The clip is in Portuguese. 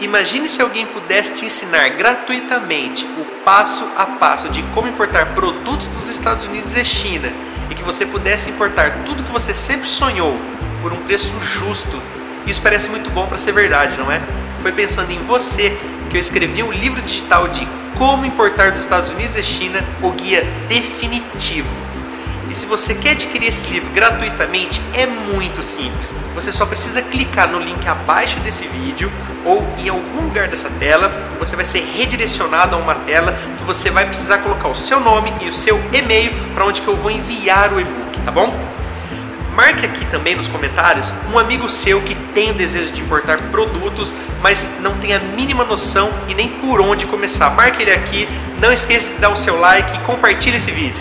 Imagine se alguém pudesse te ensinar gratuitamente o passo a passo de como importar produtos dos Estados Unidos e China e que você pudesse importar tudo que você sempre sonhou por um preço justo. Isso parece muito bom para ser verdade, não é? Foi pensando em você que eu escrevi um livro digital de Como Importar dos Estados Unidos e China, o guia definitivo. E se você quer adquirir esse livro gratuitamente, é muito simples. Você só precisa clicar no link abaixo desse vídeo ou em algum lugar dessa tela. Você vai ser redirecionado a uma tela que você vai precisar colocar o seu nome e o seu e-mail para onde que eu vou enviar o e-book, tá bom? Marque aqui também nos comentários um amigo seu que tem o desejo de importar produtos, mas não tem a mínima noção e nem por onde começar. Marque ele aqui, não esqueça de dar o seu like e compartilhe esse vídeo.